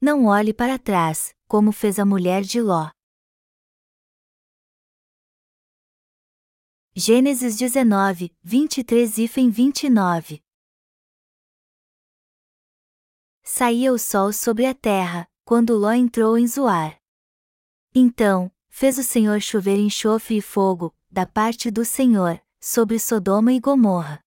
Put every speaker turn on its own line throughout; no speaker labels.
não olhe para trás, como fez a mulher de Ló. Gênesis 19, 23 e 29 Saía o sol sobre a terra, quando Ló entrou em Zoar. Então, fez o Senhor chover enxofre e fogo, da parte do Senhor, sobre Sodoma e Gomorra.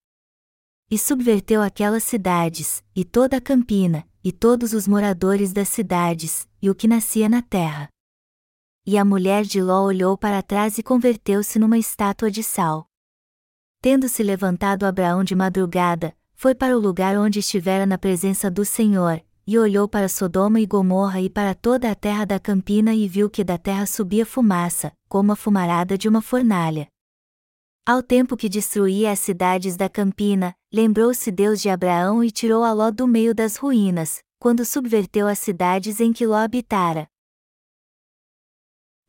E subverteu aquelas cidades, e toda a campina, e todos os moradores das cidades, e o que nascia na terra. E a mulher de Ló olhou para trás e converteu-se numa estátua de sal. Tendo-se levantado Abraão de madrugada, foi para o lugar onde estivera na presença do Senhor, e olhou para Sodoma e Gomorra e para toda a terra da campina e viu que da terra subia fumaça, como a fumarada de uma fornalha. Ao tempo que destruía as cidades da campina, lembrou-se Deus de Abraão e tirou a Ló do meio das ruínas, quando subverteu as cidades em que Ló habitara,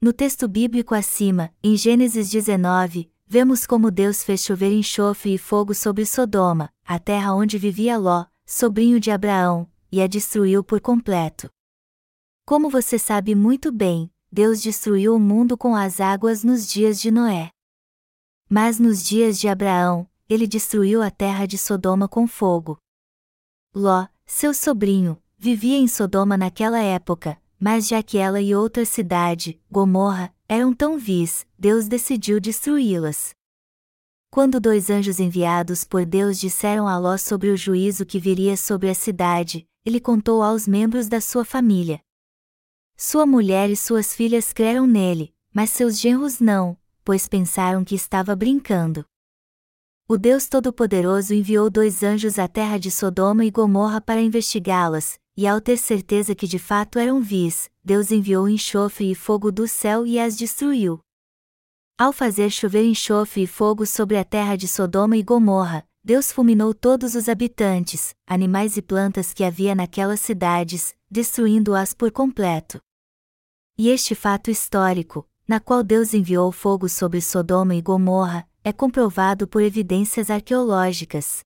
no texto bíblico acima, em Gênesis 19, vemos como Deus fez chover enxofre e fogo sobre Sodoma, a terra onde vivia Ló, sobrinho de Abraão, e a destruiu por completo. Como você sabe muito bem, Deus destruiu o mundo com as águas nos dias de Noé. Mas nos dias de Abraão, ele destruiu a terra de Sodoma com fogo. Ló, seu sobrinho, vivia em Sodoma naquela época, mas já que ela e outra cidade, Gomorra, eram tão vis, Deus decidiu destruí-las. Quando dois anjos enviados por Deus disseram a Ló sobre o juízo que viria sobre a cidade, ele contou aos membros da sua família. Sua mulher e suas filhas creram nele, mas seus genros não, pois pensaram que estava brincando. O Deus Todo-Poderoso enviou dois anjos à terra de Sodoma e Gomorra para investigá-las, e ao ter certeza que de fato eram vis, Deus enviou enxofre e fogo do céu e as destruiu. Ao fazer chover enxofre e fogo sobre a terra de Sodoma e Gomorra, Deus fulminou todos os habitantes, animais e plantas que havia naquelas cidades, destruindo-as por completo. E este fato histórico, na qual Deus enviou fogo sobre Sodoma e Gomorra, é comprovado por evidências arqueológicas.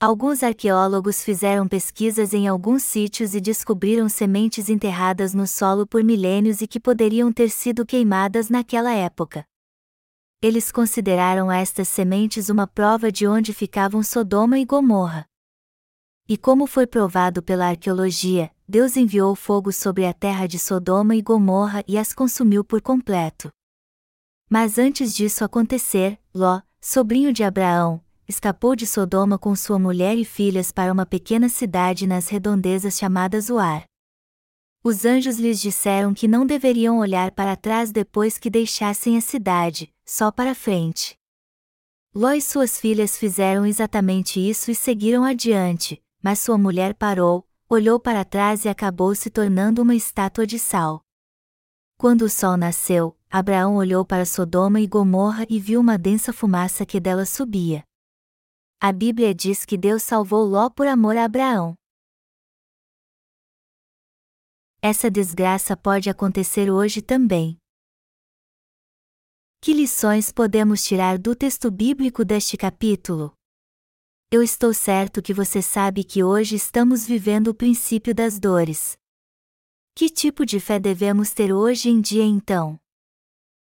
Alguns arqueólogos fizeram pesquisas em alguns sítios e descobriram sementes enterradas no solo por milênios e que poderiam ter sido queimadas naquela época. Eles consideraram estas sementes uma prova de onde ficavam Sodoma e Gomorra. E como foi provado pela arqueologia, Deus enviou fogo sobre a terra de Sodoma e Gomorra e as consumiu por completo. Mas antes disso acontecer, Ló, sobrinho de Abraão, escapou de Sodoma com sua mulher e filhas para uma pequena cidade nas redondezas chamada Zoar. Os anjos lhes disseram que não deveriam olhar para trás depois que deixassem a cidade, só para frente. Ló e suas filhas fizeram exatamente isso e seguiram adiante, mas sua mulher parou, olhou para trás e acabou se tornando uma estátua de sal. Quando o sol nasceu, Abraão olhou para Sodoma e Gomorra e viu uma densa fumaça que dela subia. A Bíblia diz que Deus salvou Ló por amor a Abraão. Essa desgraça pode acontecer hoje também. Que lições podemos tirar do texto bíblico deste capítulo? Eu estou certo que você sabe que hoje estamos vivendo o princípio das dores. Que tipo de fé devemos ter hoje em dia então?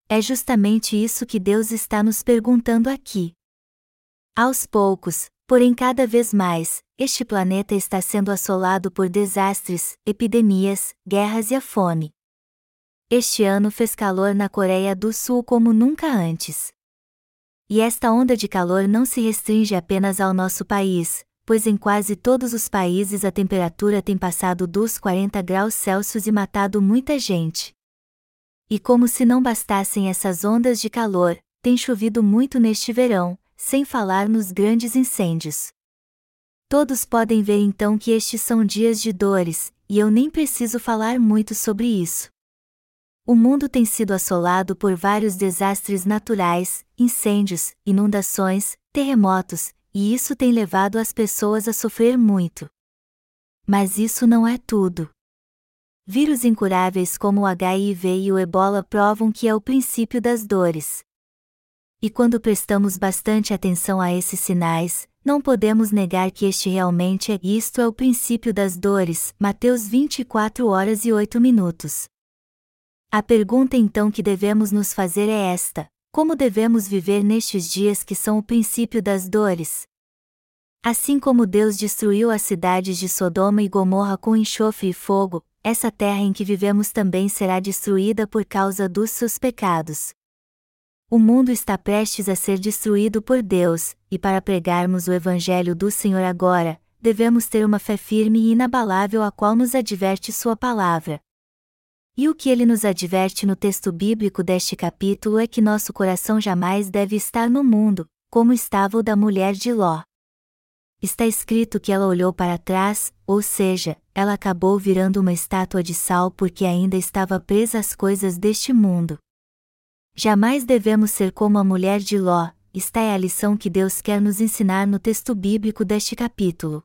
É justamente isso que Deus está nos perguntando aqui. Aos poucos, porém cada vez mais, este planeta está sendo assolado por desastres, epidemias, guerras e a fome. Este ano fez calor na Coreia do Sul como nunca antes. E esta onda de calor não se restringe apenas ao nosso país, pois em quase todos os países a temperatura tem passado dos 40 graus Celsius e matado muita gente. E como se não bastassem essas ondas de calor, tem chovido muito neste verão, sem falar nos grandes incêndios. Todos podem ver então que estes são dias de dores, e eu nem preciso falar muito sobre isso. O mundo tem sido assolado por vários desastres naturais, incêndios, inundações, terremotos, e isso tem levado as pessoas a sofrer muito. Mas isso não é tudo. Vírus incuráveis como o HIV e o ebola provam que é o princípio das dores. E quando prestamos bastante atenção a esses sinais, não podemos negar que este realmente é isto é o princípio das dores. Mateus 24 horas e 8 minutos. A pergunta então que devemos nos fazer é esta: como devemos viver nestes dias que são o princípio das dores? Assim como Deus destruiu as cidades de Sodoma e Gomorra com enxofre e fogo, essa terra em que vivemos também será destruída por causa dos seus pecados. O mundo está prestes a ser destruído por Deus, e para pregarmos o Evangelho do Senhor agora, devemos ter uma fé firme e inabalável a qual nos adverte Sua palavra. E o que ele nos adverte no texto bíblico deste capítulo é que nosso coração jamais deve estar no mundo, como estava o da mulher de Ló. Está escrito que ela olhou para trás, ou seja, ela acabou virando uma estátua de sal porque ainda estava presa às coisas deste mundo. Jamais devemos ser como a mulher de Ló, esta é a lição que Deus quer nos ensinar no texto bíblico deste capítulo.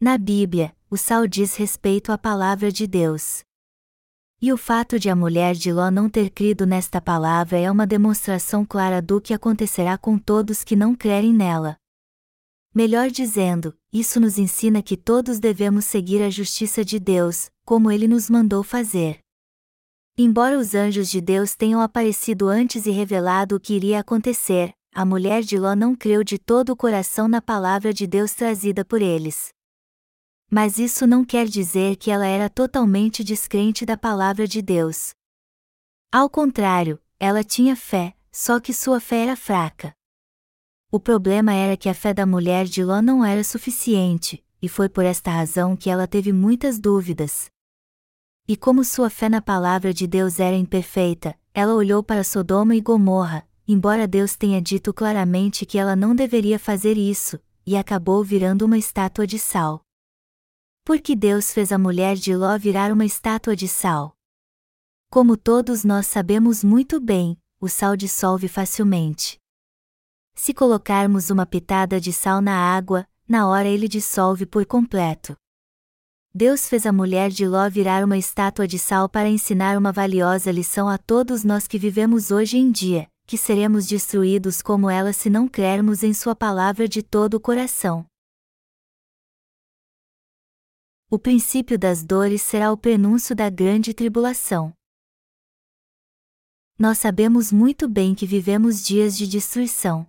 Na Bíblia, o sal diz respeito à palavra de Deus. E o fato de a mulher de Ló não ter crido nesta palavra é uma demonstração clara do que acontecerá com todos que não crerem nela. Melhor dizendo, isso nos ensina que todos devemos seguir a justiça de Deus, como ele nos mandou fazer. Embora os anjos de Deus tenham aparecido antes e revelado o que iria acontecer, a mulher de Ló não creu de todo o coração na palavra de Deus trazida por eles. Mas isso não quer dizer que ela era totalmente descrente da palavra de Deus. Ao contrário, ela tinha fé, só que sua fé era fraca. O problema era que a fé da mulher de Ló não era suficiente, e foi por esta razão que ela teve muitas dúvidas. E como sua fé na palavra de Deus era imperfeita, ela olhou para Sodoma e Gomorra, embora Deus tenha dito claramente que ela não deveria fazer isso, e acabou virando uma estátua de sal. Porque Deus fez a mulher de Ló virar uma estátua de sal. Como todos nós sabemos muito bem, o sal dissolve facilmente. Se colocarmos uma pitada de sal na água, na hora ele dissolve por completo. Deus fez a mulher de Ló virar uma estátua de sal para ensinar uma valiosa lição a todos nós que vivemos hoje em dia, que seremos destruídos como ela se não crermos em Sua palavra de todo o coração. O princípio das dores será o prenúncio da grande tribulação. Nós sabemos muito bem que vivemos dias de destruição.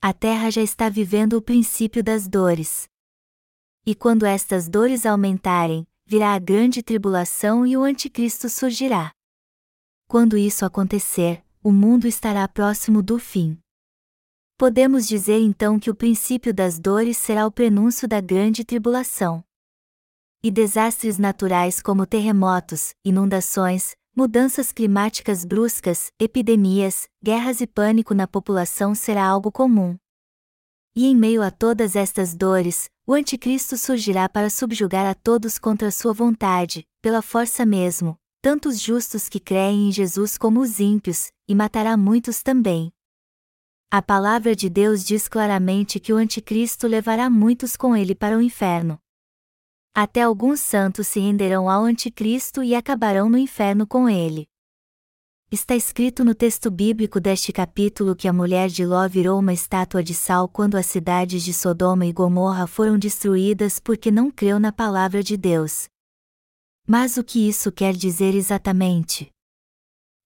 A terra já está vivendo o princípio das dores. E quando estas dores aumentarem, virá a grande tribulação e o anticristo surgirá. Quando isso acontecer, o mundo estará próximo do fim. Podemos dizer então que o princípio das dores será o prenúncio da grande tribulação e desastres naturais como terremotos, inundações, mudanças climáticas bruscas, epidemias, guerras e pânico na população será algo comum. E em meio a todas estas dores, o Anticristo surgirá para subjugar a todos contra sua vontade, pela força mesmo, tanto os justos que creem em Jesus como os ímpios, e matará muitos também. A palavra de Deus diz claramente que o Anticristo levará muitos com ele para o inferno. Até alguns santos se renderão ao Anticristo e acabarão no inferno com ele. Está escrito no texto bíblico deste capítulo que a mulher de Ló virou uma estátua de sal quando as cidades de Sodoma e Gomorra foram destruídas porque não creu na palavra de Deus. Mas o que isso quer dizer exatamente?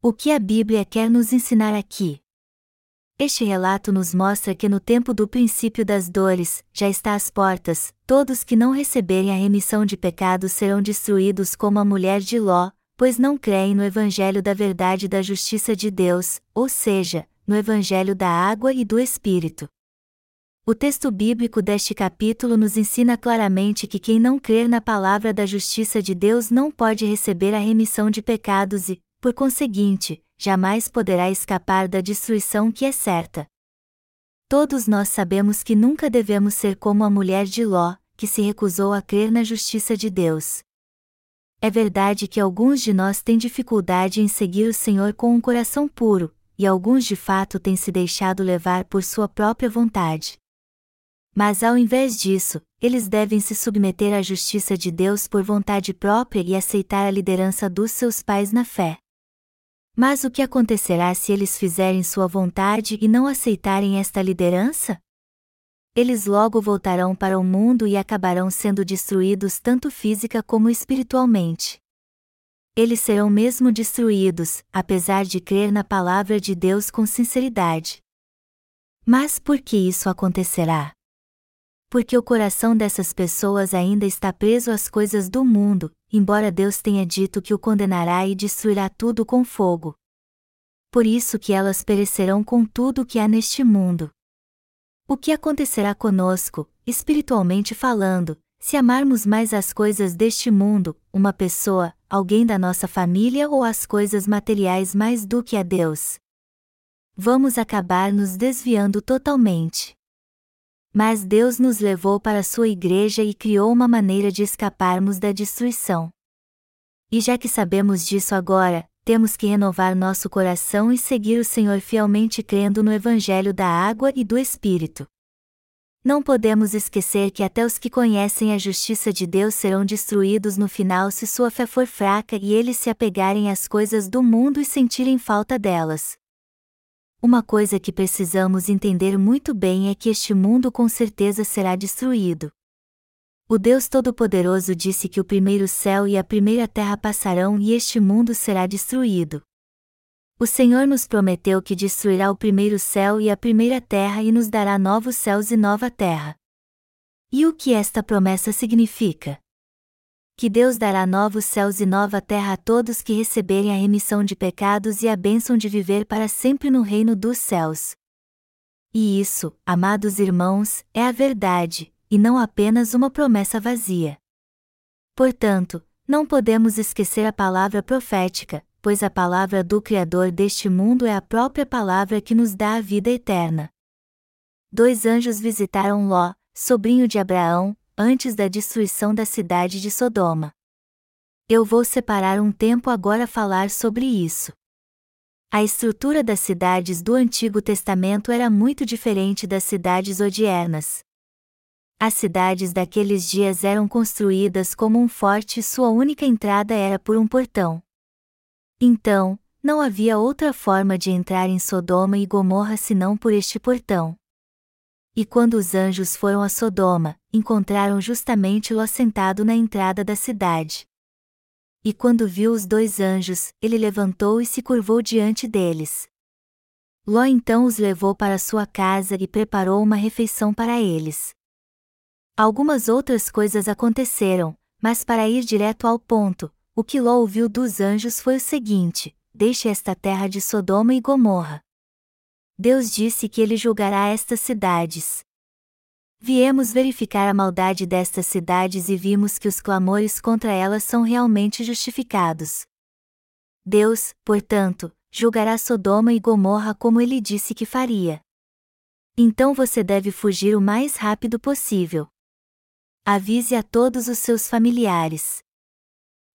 O que a Bíblia quer nos ensinar aqui? Este relato nos mostra que no tempo do princípio das dores, já está às portas, todos que não receberem a remissão de pecados serão destruídos como a mulher de Ló, pois não creem no Evangelho da verdade e da justiça de Deus, ou seja, no Evangelho da água e do Espírito. O texto bíblico deste capítulo nos ensina claramente que quem não crer na palavra da justiça de Deus não pode receber a remissão de pecados e, por conseguinte, jamais poderá escapar da destruição que é certa. Todos nós sabemos que nunca devemos ser como a mulher de Ló, que se recusou a crer na justiça de Deus. É verdade que alguns de nós têm dificuldade em seguir o Senhor com um coração puro, e alguns de fato têm se deixado levar por sua própria vontade. Mas ao invés disso, eles devem se submeter à justiça de Deus por vontade própria e aceitar a liderança dos seus pais na fé. Mas o que acontecerá se eles fizerem sua vontade e não aceitarem esta liderança? eles logo voltarão para o mundo e acabarão sendo destruídos tanto física como espiritualmente. Eles serão mesmo destruídos, apesar de crer na palavra de Deus com sinceridade. Mas por que isso acontecerá? Porque o coração dessas pessoas ainda está preso às coisas do mundo, embora Deus tenha dito que o condenará e destruirá tudo com fogo. Por isso que elas perecerão com tudo o que há neste mundo. O que acontecerá conosco, espiritualmente falando, se amarmos mais as coisas deste mundo, uma pessoa, alguém da nossa família ou as coisas materiais mais do que a Deus? Vamos acabar nos desviando totalmente. Mas Deus nos levou para sua igreja e criou uma maneira de escaparmos da destruição. E já que sabemos disso agora, temos que renovar nosso coração e seguir o Senhor fielmente crendo no Evangelho da água e do Espírito. Não podemos esquecer que até os que conhecem a justiça de Deus serão destruídos no final se sua fé for fraca e eles se apegarem às coisas do mundo e sentirem falta delas. Uma coisa que precisamos entender muito bem é que este mundo com certeza será destruído. O Deus Todo-Poderoso disse que o primeiro céu e a primeira terra passarão e este mundo será destruído. O Senhor nos prometeu que destruirá o primeiro céu e a primeira terra e nos dará novos céus e nova terra. E o que esta promessa significa? Que Deus dará novos céus e nova terra a todos que receberem a remissão de pecados e a bênção de viver para sempre no reino dos céus. E isso, amados irmãos, é a verdade, e não apenas uma promessa vazia. Portanto, não podemos esquecer a palavra profética, pois a palavra do Criador deste mundo é a própria palavra que nos dá a vida eterna. Dois anjos visitaram Ló, sobrinho de Abraão, antes da destruição da cidade de Sodoma. Eu vou separar um tempo agora falar sobre isso. A estrutura das cidades do Antigo Testamento era muito diferente das cidades odiernas. As cidades daqueles dias eram construídas como um forte e sua única entrada era por um portão. Então, não havia outra forma de entrar em Sodoma e Gomorra senão por este portão. E quando os anjos foram a Sodoma, encontraram justamente Ló sentado na entrada da cidade. E quando viu os dois anjos, ele levantou e se curvou diante deles. Ló então os levou para sua casa e preparou uma refeição para eles. Algumas outras coisas aconteceram, mas para ir direto ao ponto, o que Ló ouviu dos anjos foi o seguinte: Deixe esta terra de Sodoma e Gomorra. Deus disse que ele julgará estas cidades. Viemos verificar a maldade destas cidades e vimos que os clamores contra elas são realmente justificados. Deus, portanto, julgará Sodoma e Gomorra como ele disse que faria. Então você deve fugir o mais rápido possível. Avise a todos os seus familiares.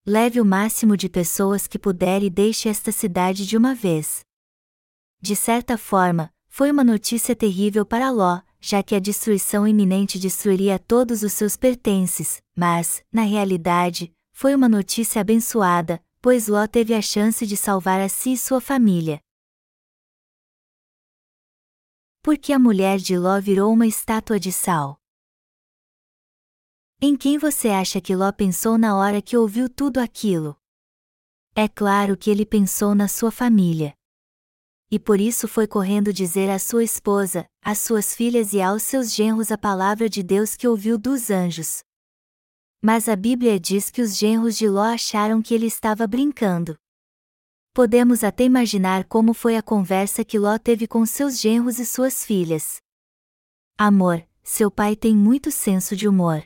Leve o máximo de pessoas que puder e deixe esta cidade de uma vez. De certa forma, foi uma notícia terrível para Ló, já que a destruição iminente destruiria todos os seus pertences, mas, na realidade, foi uma notícia abençoada, pois Ló teve a chance de salvar a si e sua família. Porque a mulher de Ló virou uma estátua de sal. Em quem você acha que Ló pensou na hora que ouviu tudo aquilo? É claro que ele pensou na sua família. E por isso foi correndo dizer à sua esposa, às suas filhas e aos seus genros a palavra de Deus que ouviu dos anjos. Mas a Bíblia diz que os genros de Ló acharam que ele estava brincando. Podemos até imaginar como foi a conversa que Ló teve com seus genros e suas filhas. Amor, seu pai tem muito senso de humor.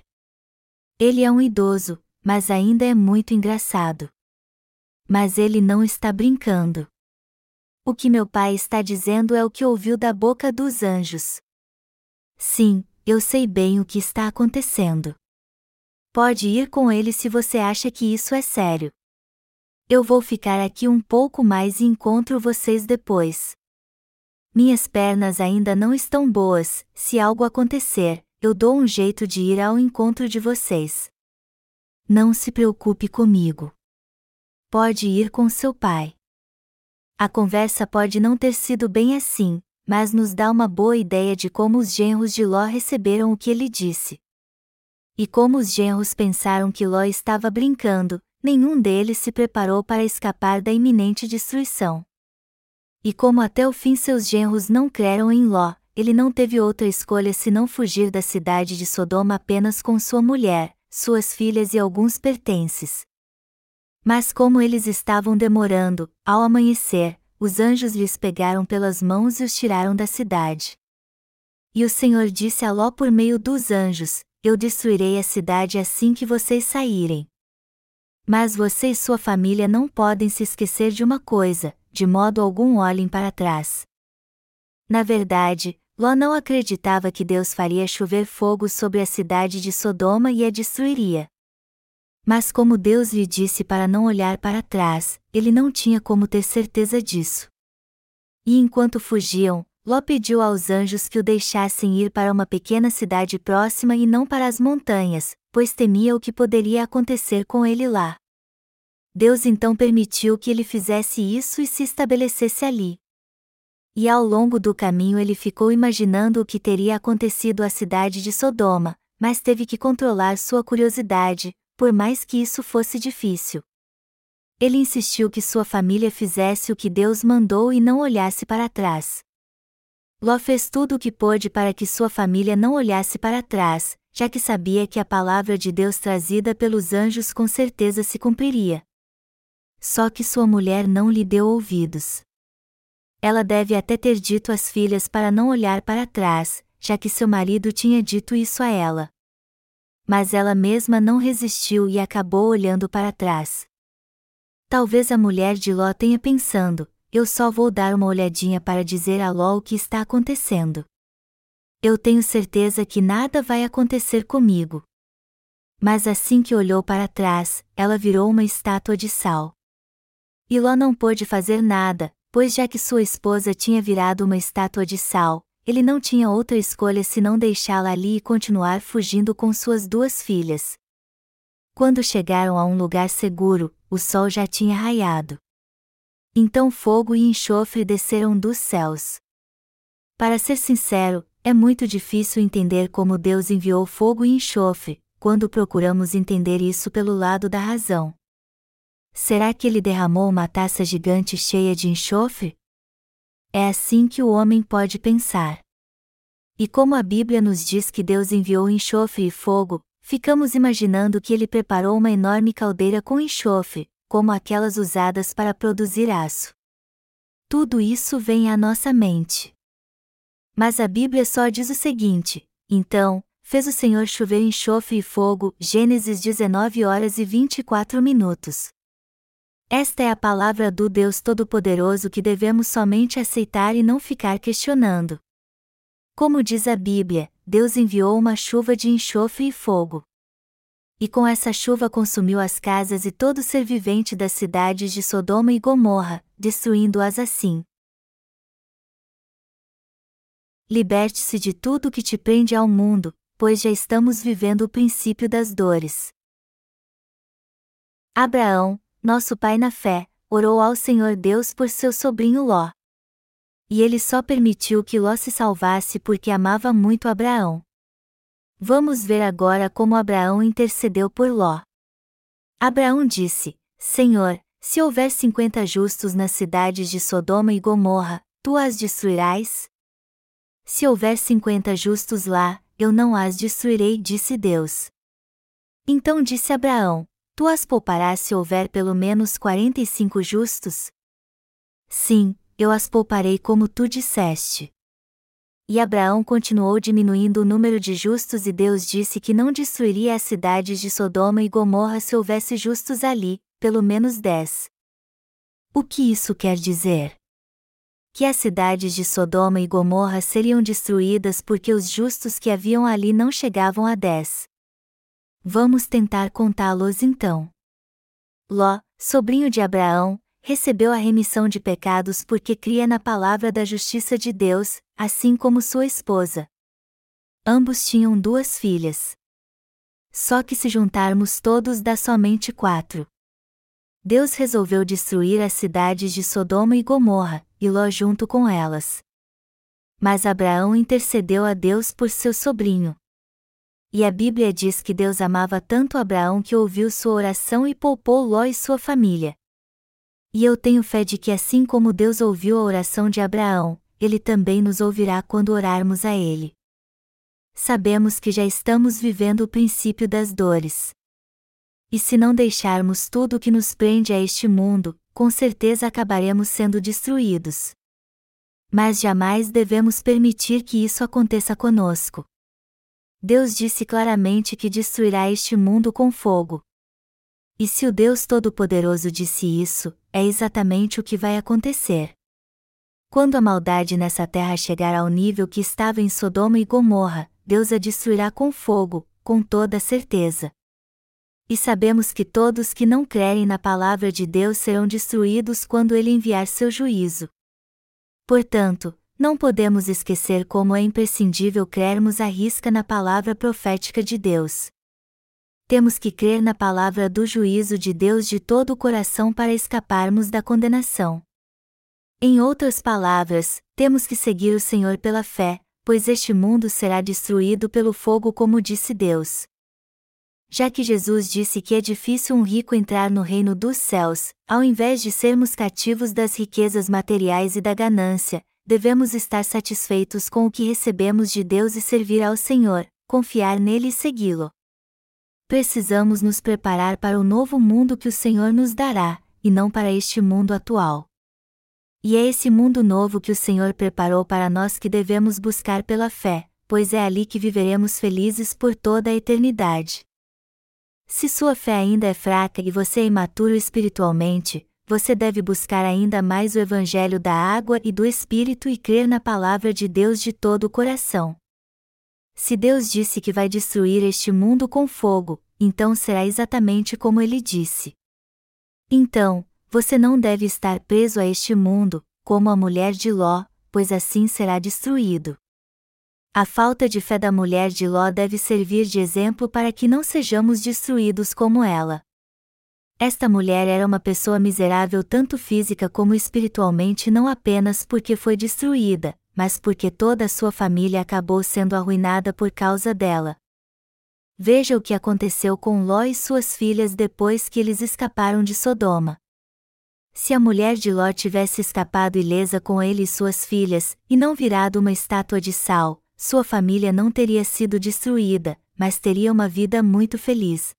Ele é um idoso, mas ainda é muito engraçado. Mas ele não está brincando. O que meu pai está dizendo é o que ouviu da boca dos anjos. Sim, eu sei bem o que está acontecendo. Pode ir com ele se você acha que isso é sério. Eu vou ficar aqui um pouco mais e encontro vocês depois. Minhas pernas ainda não estão boas, se algo acontecer, eu dou um jeito de ir ao encontro de vocês. Não se preocupe comigo. Pode ir com seu pai. A conversa pode não ter sido bem assim, mas nos dá uma boa ideia de como os genros de Ló receberam o que ele disse. E como os genros pensaram que Ló estava brincando, nenhum deles se preparou para escapar da iminente destruição. E como até o fim seus genros não creram em Ló, ele não teve outra escolha senão fugir da cidade de Sodoma apenas com sua mulher, suas filhas e alguns pertences. Mas como eles estavam demorando, ao amanhecer, os anjos lhes pegaram pelas mãos e os tiraram da cidade. E o Senhor disse a Ló por meio dos anjos: Eu destruirei a cidade assim que vocês saírem. Mas você e sua família não podem se esquecer de uma coisa: de modo algum olhem para trás. Na verdade, Ló não acreditava que Deus faria chover fogo sobre a cidade de Sodoma e a destruiria. Mas como Deus lhe disse para não olhar para trás, ele não tinha como ter certeza disso. E enquanto fugiam, Ló pediu aos anjos que o deixassem ir para uma pequena cidade próxima e não para as montanhas, pois temia o que poderia acontecer com ele lá. Deus então permitiu que ele fizesse isso e se estabelecesse ali. E ao longo do caminho ele ficou imaginando o que teria acontecido à cidade de Sodoma, mas teve que controlar sua curiosidade, por mais que isso fosse difícil. Ele insistiu que sua família fizesse o que Deus mandou e não olhasse para trás. Ló fez tudo o que pôde para que sua família não olhasse para trás, já que sabia que a palavra de Deus trazida pelos anjos com certeza se cumpriria. Só que sua mulher não lhe deu ouvidos. Ela deve até ter dito às filhas para não olhar para trás, já que seu marido tinha dito isso a ela mas ela mesma não resistiu e acabou olhando para trás. Talvez a mulher de Ló tenha pensando: eu só vou dar uma olhadinha para dizer a Ló o que está acontecendo. Eu tenho certeza que nada vai acontecer comigo. Mas assim que olhou para trás, ela virou uma estátua de sal. E Ló não pôde fazer nada, pois já que sua esposa tinha virado uma estátua de sal, ele não tinha outra escolha senão deixá-la ali e continuar fugindo com suas duas filhas. Quando chegaram a um lugar seguro, o sol já tinha raiado. Então fogo e enxofre desceram dos céus. Para ser sincero, é muito difícil entender como Deus enviou fogo e enxofre, quando procuramos entender isso pelo lado da razão. Será que ele derramou uma taça gigante cheia de enxofre? É assim que o homem pode pensar. E como a Bíblia nos diz que Deus enviou enxofre e fogo, ficamos imaginando que ele preparou uma enorme caldeira com enxofre, como aquelas usadas para produzir aço. Tudo isso vem à nossa mente. Mas a Bíblia só diz o seguinte: então, fez o Senhor chover enxofre e fogo, Gênesis 19 horas e 24 minutos. Esta é a palavra do Deus Todo-Poderoso que devemos somente aceitar e não ficar questionando. Como diz a Bíblia, Deus enviou uma chuva de enxofre e fogo. E com essa chuva consumiu as casas e todo ser vivente das cidades de Sodoma e Gomorra, destruindo-as assim. Liberte-se de tudo que te prende ao mundo, pois já estamos vivendo o princípio das dores. Abraão, nosso pai na fé, orou ao Senhor Deus por seu sobrinho Ló. E ele só permitiu que Ló se salvasse porque amava muito Abraão. Vamos ver agora como Abraão intercedeu por Ló. Abraão disse: Senhor, se houver cinquenta justos nas cidades de Sodoma e Gomorra, tu as destruirás? Se houver cinquenta justos lá, eu não as destruirei, disse Deus. Então disse Abraão: Tu as pouparás se houver pelo menos quarenta e cinco justos? Sim, eu as pouparei como tu disseste. E Abraão continuou diminuindo o número de justos e Deus disse que não destruiria as cidades de Sodoma e Gomorra se houvesse justos ali, pelo menos dez. O que isso quer dizer? Que as cidades de Sodoma e Gomorra seriam destruídas porque os justos que haviam ali não chegavam a dez. Vamos tentar contá-los então. Ló, sobrinho de Abraão, recebeu a remissão de pecados porque cria na palavra da justiça de Deus, assim como sua esposa. Ambos tinham duas filhas. Só que se juntarmos todos dá somente quatro. Deus resolveu destruir as cidades de Sodoma e Gomorra, e Ló junto com elas. mas Abraão intercedeu a Deus por seu sobrinho. E a Bíblia diz que Deus amava tanto Abraão que ouviu sua oração e poupou Ló e sua família. E eu tenho fé de que assim como Deus ouviu a oração de Abraão, ele também nos ouvirá quando orarmos a ele. Sabemos que já estamos vivendo o princípio das dores. E se não deixarmos tudo o que nos prende a este mundo, com certeza acabaremos sendo destruídos. Mas jamais devemos permitir que isso aconteça conosco. Deus disse claramente que destruirá este mundo com fogo. E se o Deus Todo-Poderoso disse isso, é exatamente o que vai acontecer. Quando a maldade nessa terra chegar ao nível que estava em Sodoma e Gomorra, Deus a destruirá com fogo, com toda certeza. E sabemos que todos que não crerem na palavra de Deus serão destruídos quando ele enviar seu juízo. Portanto, não podemos esquecer como é imprescindível crermos à risca na palavra profética de Deus temos que crer na palavra do juízo de Deus de todo o coração para escaparmos da condenação. Em outras palavras, temos que seguir o Senhor pela fé, pois este mundo será destruído pelo fogo, como disse Deus. Já que Jesus disse que é difícil um rico entrar no reino dos céus, ao invés de sermos cativos das riquezas materiais e da ganância, devemos estar satisfeitos com o que recebemos de Deus e servir ao Senhor, confiar nele e segui-lo precisamos nos preparar para o novo mundo que o Senhor nos dará, e não para este mundo atual. E é esse mundo novo que o Senhor preparou para nós que devemos buscar pela fé, pois é ali que viveremos felizes por toda a eternidade. Se sua fé ainda é fraca e você é imaturo espiritualmente, você deve buscar ainda mais o Evangelho da água e do Espírito e crer na palavra de Deus de todo o coração. Se Deus disse que vai destruir este mundo com fogo, então será exatamente como ele disse. Então, você não deve estar preso a este mundo, como a mulher de Ló, pois assim será destruído. A falta de fé da mulher de Ló deve servir de exemplo para que não sejamos destruídos como ela. Esta mulher era uma pessoa miserável tanto física como espiritualmente não apenas porque foi destruída, mas porque toda a sua família acabou sendo arruinada por causa dela. Veja o que aconteceu com Ló e suas filhas depois que eles escaparam de Sodoma. Se a mulher de Ló tivesse escapado ilesa com ele e suas filhas, e não virado uma estátua de sal, sua família não teria sido destruída, mas teria uma vida muito feliz.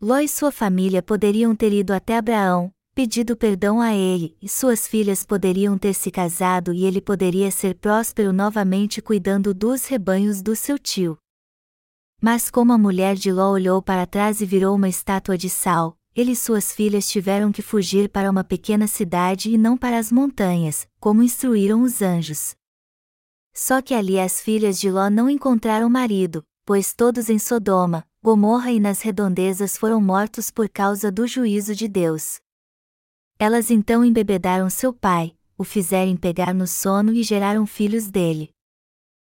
Ló e sua família poderiam ter ido até Abraão, pedido perdão a ele, e suas filhas poderiam ter se casado e ele poderia ser próspero novamente cuidando dos rebanhos do seu tio. Mas como a mulher de Ló olhou para trás e virou uma estátua de sal, ele e suas filhas tiveram que fugir para uma pequena cidade e não para as montanhas, como instruíram os anjos. Só que ali as filhas de Ló não encontraram marido, pois todos em Sodoma, Gomorra e nas redondezas foram mortos por causa do juízo de Deus. Elas então embebedaram seu pai, o fizeram pegar no sono e geraram filhos dele.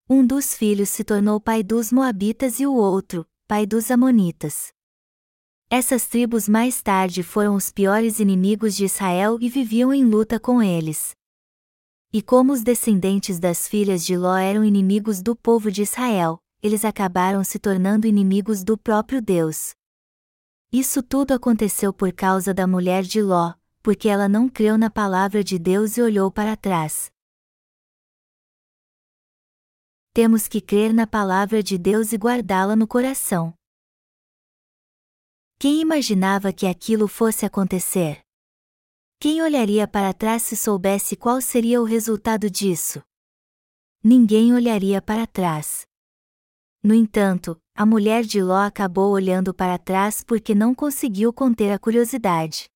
Um dos filhos se tornou pai dos Moabitas e o outro, pai dos Amonitas. Essas tribos mais tarde foram os piores inimigos de Israel e viviam em luta com eles. E como os descendentes das filhas de Ló eram inimigos do povo de Israel, eles acabaram se tornando inimigos do próprio Deus. Isso tudo aconteceu por causa da mulher de Ló, porque ela não creu na palavra de Deus e olhou para trás. Temos que crer na palavra de Deus e guardá-la no coração. Quem imaginava que aquilo fosse acontecer? Quem olharia para trás se soubesse qual seria o resultado disso? Ninguém olharia para trás. No entanto, a mulher de Ló acabou olhando para trás porque não conseguiu conter a curiosidade.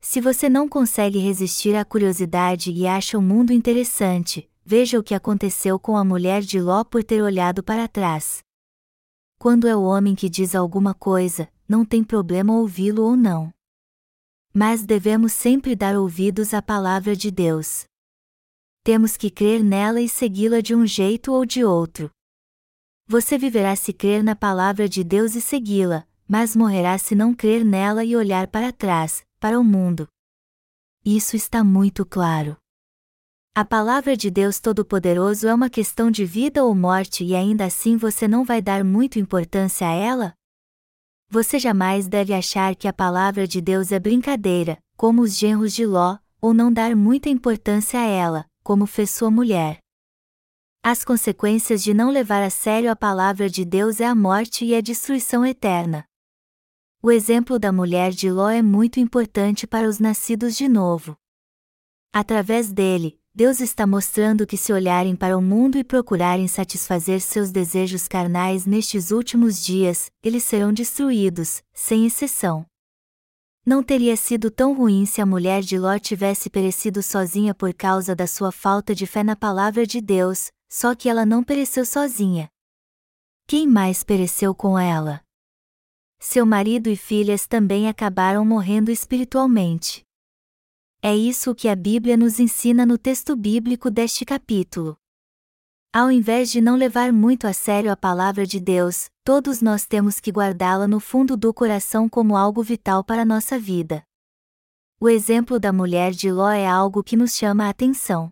Se você não consegue resistir à curiosidade e acha o mundo interessante, veja o que aconteceu com a mulher de Ló por ter olhado para trás. Quando é o homem que diz alguma coisa, não tem problema ouvi-lo ou não. Mas devemos sempre dar ouvidos à palavra de Deus. Temos que crer nela e segui-la de um jeito ou de outro. Você viverá se crer na palavra de Deus e segui-la, mas morrerá se não crer nela e olhar para trás, para o mundo. Isso está muito claro. A palavra de Deus Todo-Poderoso é uma questão de vida ou morte e ainda assim você não vai dar muito importância a ela? Você jamais deve achar que a palavra de Deus é brincadeira, como os genros de Ló, ou não dar muita importância a ela, como fez sua mulher. As consequências de não levar a sério a palavra de Deus é a morte e a destruição eterna. O exemplo da mulher de Ló é muito importante para os nascidos de novo. Através dele, Deus está mostrando que se olharem para o mundo e procurarem satisfazer seus desejos carnais nestes últimos dias, eles serão destruídos, sem exceção. Não teria sido tão ruim se a mulher de Ló tivesse perecido sozinha por causa da sua falta de fé na palavra de Deus, só que ela não pereceu sozinha. Quem mais pereceu com ela? Seu marido e filhas também acabaram morrendo espiritualmente. É isso que a Bíblia nos ensina no texto bíblico deste capítulo. Ao invés de não levar muito a sério a palavra de Deus, todos nós temos que guardá-la no fundo do coração como algo vital para a nossa vida. O exemplo da mulher de Ló é algo que nos chama a atenção.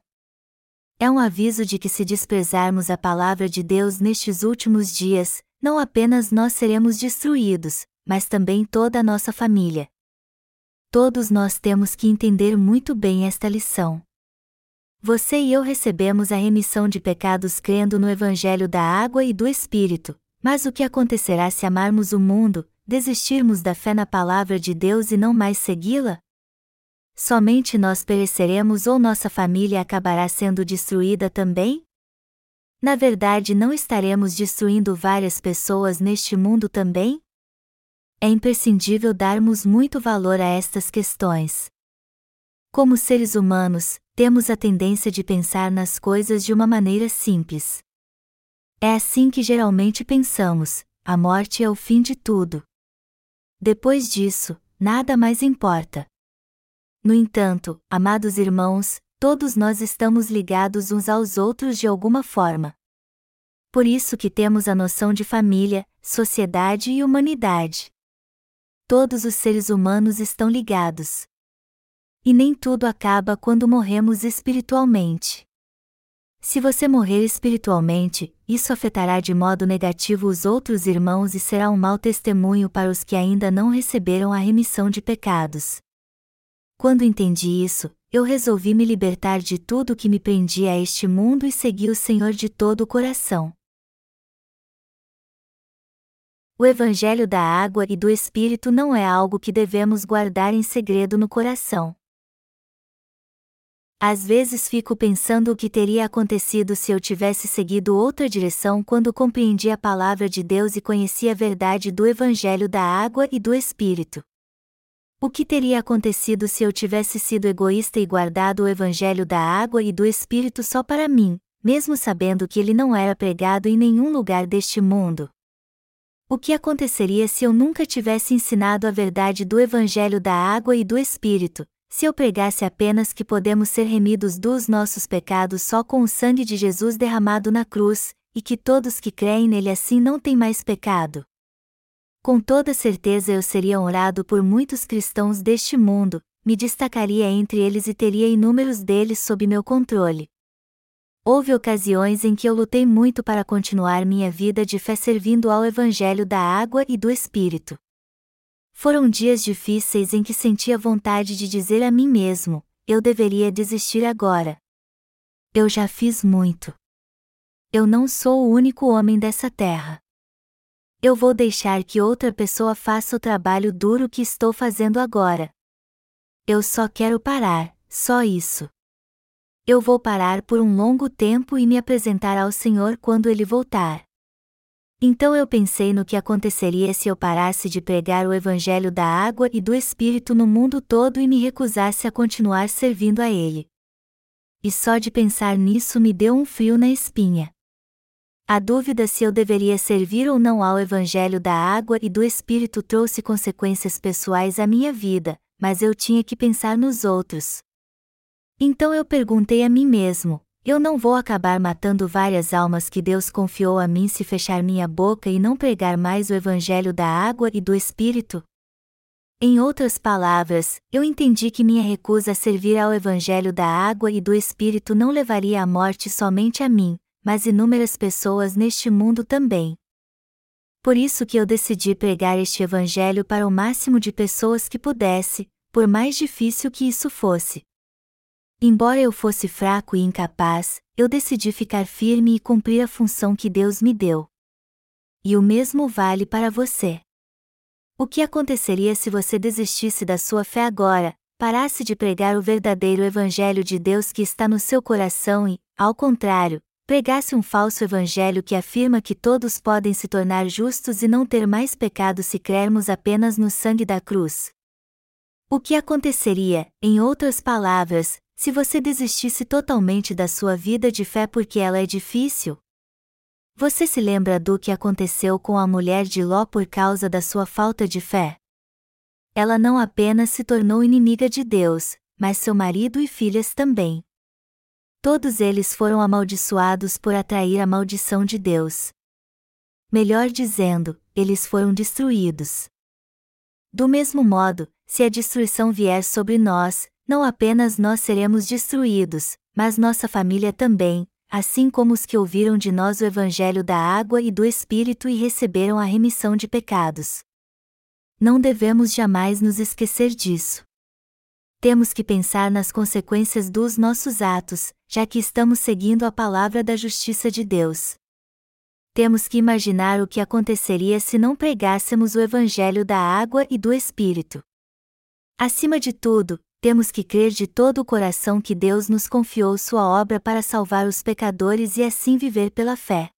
É um aviso de que se desprezarmos a palavra de Deus nestes últimos dias, não apenas nós seremos destruídos, mas também toda a nossa família. Todos nós temos que entender muito bem esta lição. Você e eu recebemos a remissão de pecados crendo no Evangelho da Água e do Espírito, mas o que acontecerá se amarmos o mundo, desistirmos da fé na palavra de Deus e não mais segui-la? Somente nós pereceremos ou nossa família acabará sendo destruída também? Na verdade, não estaremos destruindo várias pessoas neste mundo também? é imprescindível darmos muito valor a estas questões. Como seres humanos, temos a tendência de pensar nas coisas de uma maneira simples. É assim que geralmente pensamos: a morte é o fim de tudo. Depois disso, nada mais importa. No entanto, amados irmãos, todos nós estamos ligados uns aos outros de alguma forma. Por isso que temos a noção de família, sociedade e humanidade todos os seres humanos estão ligados. E nem tudo acaba quando morremos espiritualmente. Se você morrer espiritualmente, isso afetará de modo negativo os outros irmãos e será um mau testemunho para os que ainda não receberam a remissão de pecados. Quando entendi isso, eu resolvi me libertar de tudo que me prendia a este mundo e seguir o Senhor de todo o coração. O Evangelho da água e do Espírito não é algo que devemos guardar em segredo no coração. Às vezes fico pensando o que teria acontecido se eu tivesse seguido outra direção quando compreendi a palavra de Deus e conheci a verdade do Evangelho da água e do Espírito. O que teria acontecido se eu tivesse sido egoísta e guardado o Evangelho da água e do Espírito só para mim, mesmo sabendo que ele não era pregado em nenhum lugar deste mundo? O que aconteceria se eu nunca tivesse ensinado a verdade do Evangelho da água e do Espírito, se eu pregasse apenas que podemos ser remidos dos nossos pecados só com o sangue de Jesus derramado na cruz, e que todos que creem nele assim não têm mais pecado? Com toda certeza eu seria honrado por muitos cristãos deste mundo, me destacaria entre eles e teria inúmeros deles sob meu controle. Houve ocasiões em que eu lutei muito para continuar minha vida de fé servindo ao Evangelho da água e do Espírito. Foram dias difíceis em que sentia vontade de dizer a mim mesmo: eu deveria desistir agora. Eu já fiz muito. Eu não sou o único homem dessa terra. Eu vou deixar que outra pessoa faça o trabalho duro que estou fazendo agora. Eu só quero parar, só isso eu vou parar por um longo tempo e me apresentar ao Senhor quando ele voltar. Então eu pensei no que aconteceria se eu parasse de pregar o Evangelho da água e do Espírito no mundo todo e me recusasse a continuar servindo a Ele. E só de pensar nisso me deu um frio na espinha. A dúvida se eu deveria servir ou não ao Evangelho da água e do Espírito trouxe consequências pessoais à minha vida, mas eu tinha que pensar nos outros. Então eu perguntei a mim mesmo: eu não vou acabar matando várias almas que Deus confiou a mim se fechar minha boca e não pregar mais o Evangelho da água e do Espírito? Em outras palavras, eu entendi que minha recusa a servir ao Evangelho da água e do Espírito não levaria à morte somente a mim, mas inúmeras pessoas neste mundo também. Por isso que eu decidi pregar este Evangelho para o máximo de pessoas que pudesse, por mais difícil que isso fosse. Embora eu fosse fraco e incapaz, eu decidi ficar firme e cumprir a função que Deus me deu. E o mesmo vale para você. O que aconteceria se você desistisse da sua fé agora, parasse de pregar o verdadeiro Evangelho de Deus que está no seu coração e, ao contrário, pregasse um falso Evangelho que afirma que todos podem se tornar justos e não ter mais pecado se crermos apenas no sangue da cruz? O que aconteceria, em outras palavras, se você desistisse totalmente da sua vida de fé porque ela é difícil? Você se lembra do que aconteceu com a mulher de Ló por causa da sua falta de fé? Ela não apenas se tornou inimiga de Deus, mas seu marido e filhas também. Todos eles foram amaldiçoados por atrair a maldição de Deus. Melhor dizendo, eles foram destruídos. Do mesmo modo, se a destruição vier sobre nós, não apenas nós seremos destruídos, mas nossa família também, assim como os que ouviram de nós o Evangelho da água e do Espírito e receberam a remissão de pecados. Não devemos jamais nos esquecer disso. Temos que pensar nas consequências dos nossos atos, já que estamos seguindo a palavra da justiça de Deus. Temos que imaginar o que aconteceria se não pregássemos o Evangelho da água e do Espírito. Acima de tudo, temos que crer de todo o coração que Deus nos confiou sua obra para salvar os pecadores e assim viver pela fé.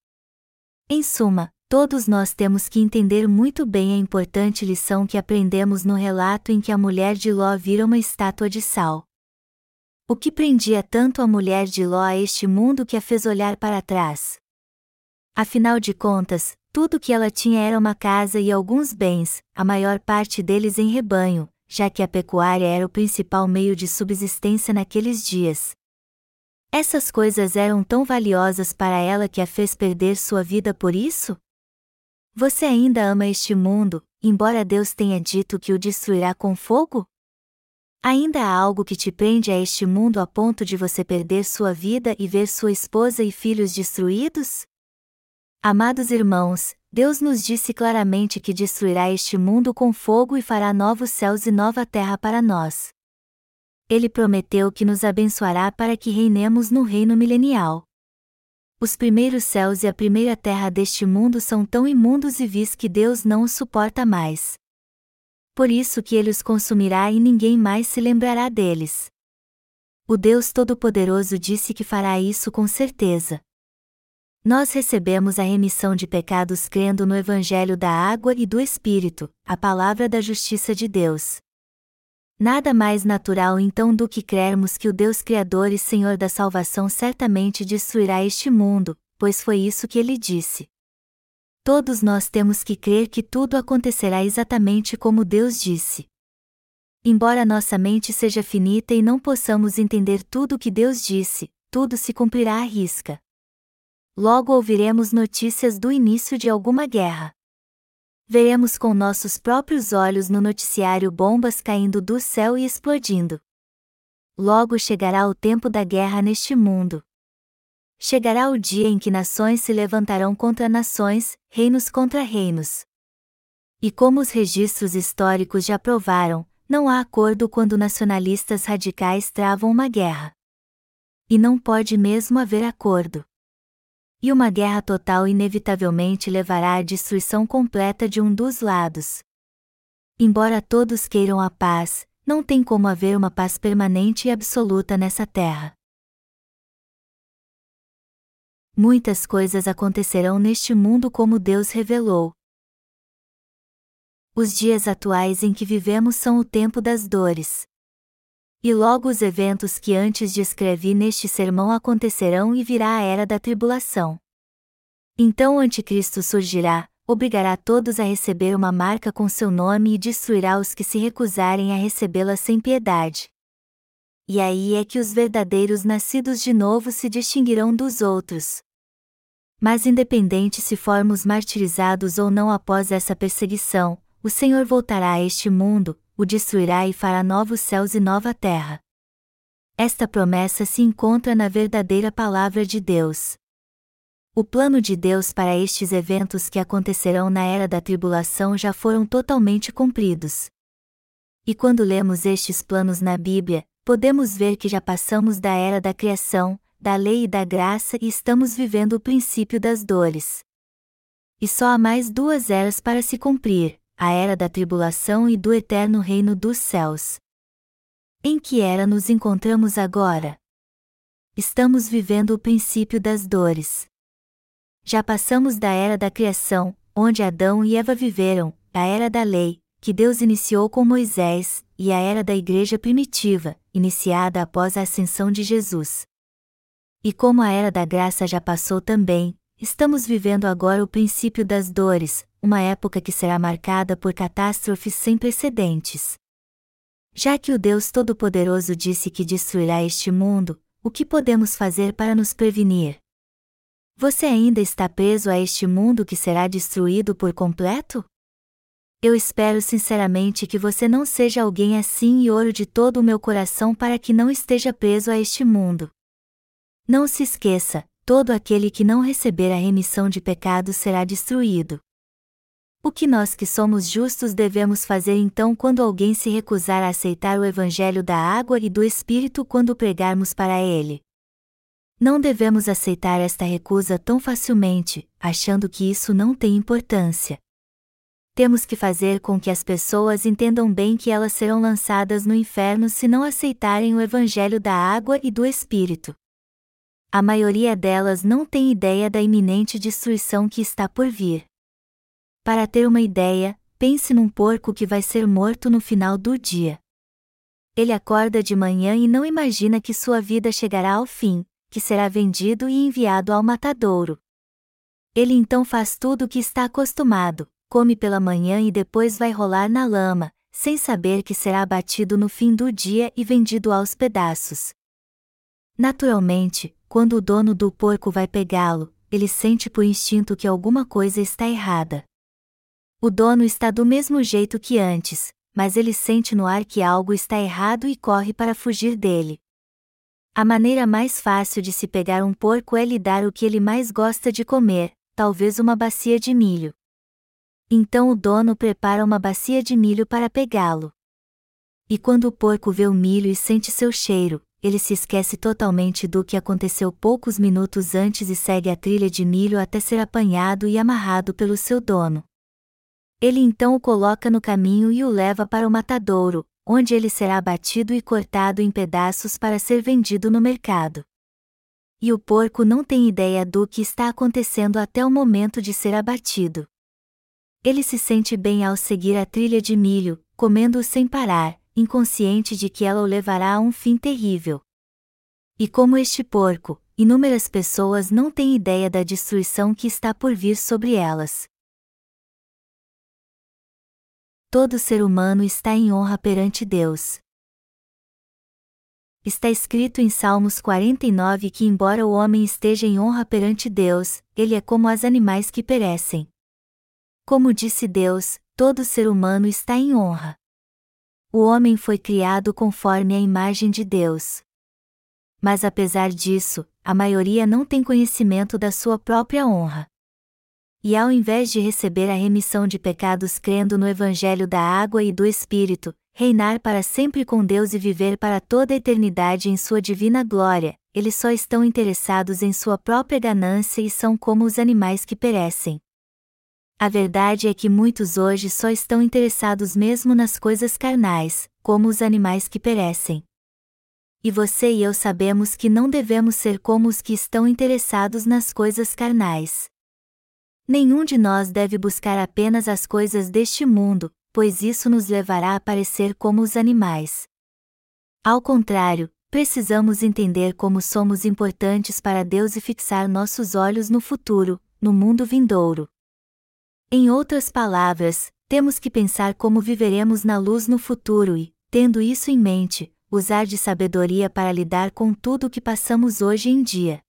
Em suma, todos nós temos que entender muito bem a importante lição que aprendemos no relato em que a mulher de Ló vira uma estátua de sal. O que prendia tanto a mulher de Ló a este mundo que a fez olhar para trás? Afinal de contas, tudo que ela tinha era uma casa e alguns bens, a maior parte deles em rebanho, já que a pecuária era o principal meio de subsistência naqueles dias. Essas coisas eram tão valiosas para ela que a fez perder sua vida por isso? Você ainda ama este mundo, embora Deus tenha dito que o destruirá com fogo? Ainda há algo que te prende a este mundo a ponto de você perder sua vida e ver sua esposa e filhos destruídos? Amados irmãos, Deus nos disse claramente que destruirá este mundo com fogo e fará novos céus e nova terra para nós. Ele prometeu que nos abençoará para que reinemos no reino milenial. Os primeiros céus e a primeira terra deste mundo são tão imundos e vis que Deus não os suporta mais. Por isso que ele os consumirá e ninguém mais se lembrará deles. O Deus Todo-Poderoso disse que fará isso com certeza. Nós recebemos a remissão de pecados crendo no Evangelho da Água e do Espírito, a palavra da justiça de Deus. Nada mais natural então do que crermos que o Deus Criador e Senhor da salvação certamente destruirá este mundo, pois foi isso que ele disse. Todos nós temos que crer que tudo acontecerá exatamente como Deus disse. Embora nossa mente seja finita e não possamos entender tudo o que Deus disse, tudo se cumprirá à risca logo ouviremos notícias do início de alguma guerra. Veremos com nossos próprios olhos no noticiário bombas caindo do céu e explodindo. Logo chegará o tempo da guerra neste mundo. Chegará o dia em que nações se levantarão contra nações, reinos contra reinos. E como os registros históricos já provaram, não há acordo quando nacionalistas radicais travam uma guerra. E não pode mesmo haver acordo e uma guerra total inevitavelmente levará à destruição completa de um dos lados. Embora todos queiram a paz, não tem como haver uma paz permanente e absoluta nessa terra. Muitas coisas acontecerão neste mundo como Deus revelou. Os dias atuais em que vivemos são o tempo das dores. E logo os eventos que antes descrevi neste sermão acontecerão e virá a era da tribulação. Então o Anticristo surgirá, obrigará todos a receber uma marca com seu nome e destruirá os que se recusarem a recebê-la sem piedade. E aí é que os verdadeiros nascidos de novo se distinguirão dos outros. Mas independente se formos martirizados ou não após essa perseguição, o Senhor voltará a este mundo, o destruirá e fará novos céus e nova terra. Esta promessa se encontra na verdadeira palavra de Deus. O plano de Deus para estes eventos que acontecerão na era da tribulação já foram totalmente cumpridos. E quando lemos estes planos na Bíblia, podemos ver que já passamos da era da criação, da lei e da graça e estamos vivendo o princípio das dores. E só há mais duas eras para se cumprir: a era da tribulação e do eterno reino dos céus. Em que era nos encontramos agora? Estamos vivendo o princípio das dores. Já passamos da era da criação, onde Adão e Eva viveram, a era da lei, que Deus iniciou com Moisés, e a era da igreja primitiva, iniciada após a ascensão de Jesus. E como a era da graça já passou também, estamos vivendo agora o princípio das dores, uma época que será marcada por catástrofes sem precedentes. Já que o Deus Todo-Poderoso disse que destruirá este mundo, o que podemos fazer para nos prevenir? Você ainda está preso a este mundo que será destruído por completo? Eu espero sinceramente que você não seja alguém assim e oro de todo o meu coração para que não esteja preso a este mundo. Não se esqueça: todo aquele que não receber a remissão de pecados será destruído. O que nós que somos justos devemos fazer então quando alguém se recusar a aceitar o Evangelho da água e do Espírito quando pregarmos para ele? Não devemos aceitar esta recusa tão facilmente, achando que isso não tem importância. Temos que fazer com que as pessoas entendam bem que elas serão lançadas no inferno se não aceitarem o Evangelho da água e do Espírito. A maioria delas não tem ideia da iminente destruição que está por vir. Para ter uma ideia, pense num porco que vai ser morto no final do dia. Ele acorda de manhã e não imagina que sua vida chegará ao fim, que será vendido e enviado ao matadouro. Ele então faz tudo o que está acostumado, come pela manhã e depois vai rolar na lama, sem saber que será abatido no fim do dia e vendido aos pedaços. Naturalmente, quando o dono do porco vai pegá-lo, ele sente por instinto que alguma coisa está errada. O dono está do mesmo jeito que antes, mas ele sente no ar que algo está errado e corre para fugir dele. A maneira mais fácil de se pegar um porco é lhe dar o que ele mais gosta de comer, talvez uma bacia de milho. Então o dono prepara uma bacia de milho para pegá-lo. E quando o porco vê o milho e sente seu cheiro, ele se esquece totalmente do que aconteceu poucos minutos antes e segue a trilha de milho até ser apanhado e amarrado pelo seu dono. Ele então o coloca no caminho e o leva para o matadouro, onde ele será abatido e cortado em pedaços para ser vendido no mercado. E o porco não tem ideia do que está acontecendo até o momento de ser abatido. Ele se sente bem ao seguir a trilha de milho, comendo-o sem parar, inconsciente de que ela o levará a um fim terrível. E como este porco, inúmeras pessoas não têm ideia da destruição que está por vir sobre elas. todo ser humano está em honra perante Deus. Está escrito em Salmos 49 que, embora o homem esteja em honra perante Deus, ele é como os animais que perecem. Como disse Deus, todo ser humano está em honra. O homem foi criado conforme a imagem de Deus. Mas apesar disso, a maioria não tem conhecimento da sua própria honra. E ao invés de receber a remissão de pecados crendo no Evangelho da água e do Espírito, reinar para sempre com Deus e viver para toda a eternidade em sua divina glória, eles só estão interessados em sua própria ganância e são como os animais que perecem. A verdade é que muitos hoje só estão interessados mesmo nas coisas carnais, como os animais que perecem. E você e eu sabemos que não devemos ser como os que estão interessados nas coisas carnais. Nenhum de nós deve buscar apenas as coisas deste mundo, pois isso nos levará a parecer como os animais. Ao contrário, precisamos entender como somos importantes para Deus e fixar nossos olhos no futuro, no mundo vindouro. Em outras palavras, temos que pensar como viveremos na luz no futuro e, tendo isso em mente, usar de sabedoria para lidar com tudo o que passamos hoje em dia.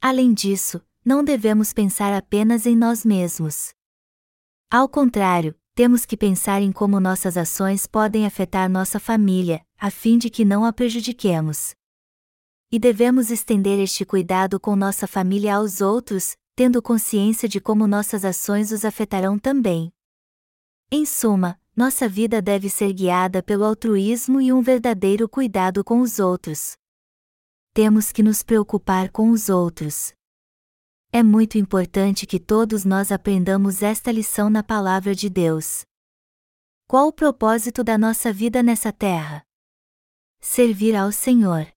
Além disso, não devemos pensar apenas em nós mesmos. Ao contrário, temos que pensar em como nossas ações podem afetar nossa família, a fim de que não a prejudiquemos. E devemos estender este cuidado com nossa família aos outros, tendo consciência de como nossas ações os afetarão também. Em suma, nossa vida deve ser guiada pelo altruísmo e um verdadeiro cuidado com os outros. Temos que nos preocupar com os outros. É muito importante que todos nós aprendamos esta lição na Palavra de Deus. Qual o propósito da nossa vida nessa terra? Servir ao Senhor.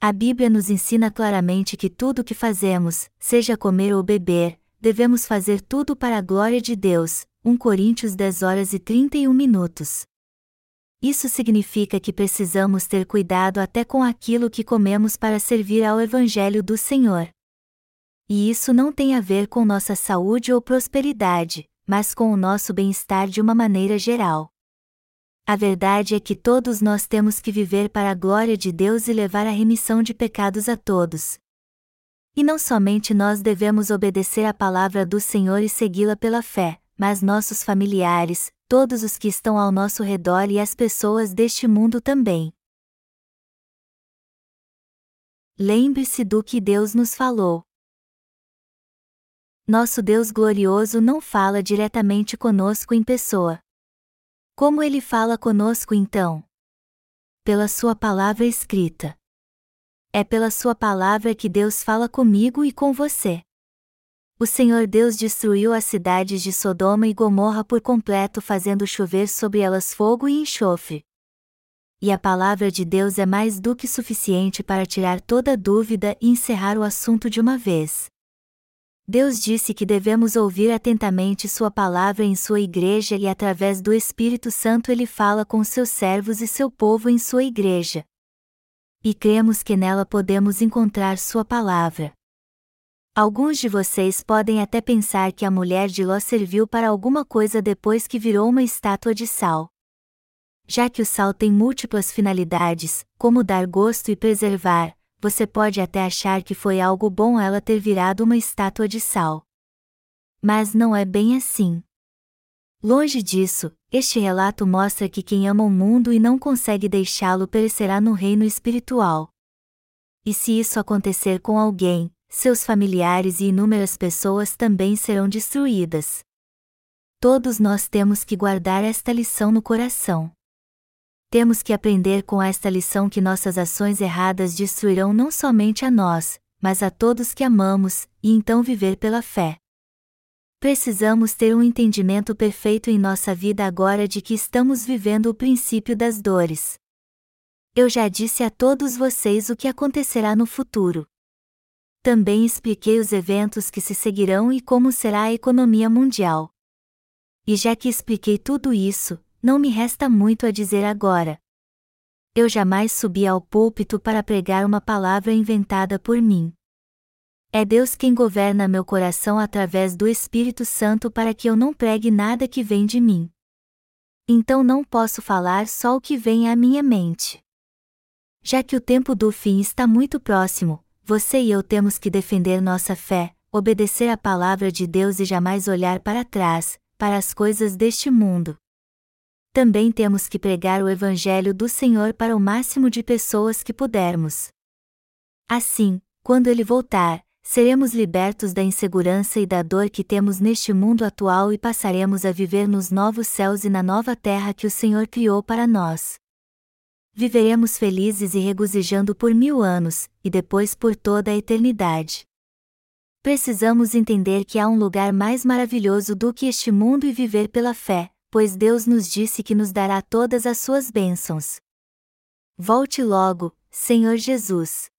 A Bíblia nos ensina claramente que tudo o que fazemos, seja comer ou beber, devemos fazer tudo para a glória de Deus, 1 Coríntios 10 horas e 31 minutos. Isso significa que precisamos ter cuidado até com aquilo que comemos para servir ao Evangelho do Senhor. E isso não tem a ver com nossa saúde ou prosperidade, mas com o nosso bem-estar de uma maneira geral. A verdade é que todos nós temos que viver para a glória de Deus e levar a remissão de pecados a todos. E não somente nós devemos obedecer à palavra do Senhor e segui-la pela fé, mas nossos familiares, todos os que estão ao nosso redor e as pessoas deste mundo também. Lembre-se do que Deus nos falou. Nosso Deus glorioso não fala diretamente conosco em pessoa. Como ele fala conosco então? Pela Sua palavra escrita. É pela Sua palavra que Deus fala comigo e com você. O Senhor Deus destruiu as cidades de Sodoma e Gomorra por completo, fazendo chover sobre elas fogo e enxofre. E a palavra de Deus é mais do que suficiente para tirar toda dúvida e encerrar o assunto de uma vez. Deus disse que devemos ouvir atentamente Sua palavra em Sua igreja e através do Espírito Santo Ele fala com seus servos e seu povo em Sua igreja. E cremos que nela podemos encontrar Sua palavra. Alguns de vocês podem até pensar que a mulher de Ló serviu para alguma coisa depois que virou uma estátua de sal. Já que o sal tem múltiplas finalidades, como dar gosto e preservar, você pode até achar que foi algo bom ela ter virado uma estátua de sal. Mas não é bem assim. Longe disso, este relato mostra que quem ama o mundo e não consegue deixá-lo perecerá no reino espiritual. E se isso acontecer com alguém, seus familiares e inúmeras pessoas também serão destruídas. Todos nós temos que guardar esta lição no coração. Temos que aprender com esta lição que nossas ações erradas destruirão não somente a nós, mas a todos que amamos, e então viver pela fé. Precisamos ter um entendimento perfeito em nossa vida agora de que estamos vivendo o princípio das dores. Eu já disse a todos vocês o que acontecerá no futuro. Também expliquei os eventos que se seguirão e como será a economia mundial. E já que expliquei tudo isso, não me resta muito a dizer agora. Eu jamais subi ao púlpito para pregar uma palavra inventada por mim. É Deus quem governa meu coração através do Espírito Santo para que eu não pregue nada que vem de mim. Então não posso falar só o que vem à minha mente. Já que o tempo do fim está muito próximo, você e eu temos que defender nossa fé, obedecer a palavra de Deus e jamais olhar para trás, para as coisas deste mundo. Também temos que pregar o Evangelho do Senhor para o máximo de pessoas que pudermos. Assim, quando ele voltar, seremos libertos da insegurança e da dor que temos neste mundo atual e passaremos a viver nos novos céus e na nova terra que o Senhor criou para nós viveremos felizes e regozijando por mil anos, e depois por toda a eternidade. Precisamos entender que há um lugar mais maravilhoso do que este mundo e viver pela fé, pois Deus nos disse que nos dará todas as suas bênçãos. Volte logo, Senhor Jesus.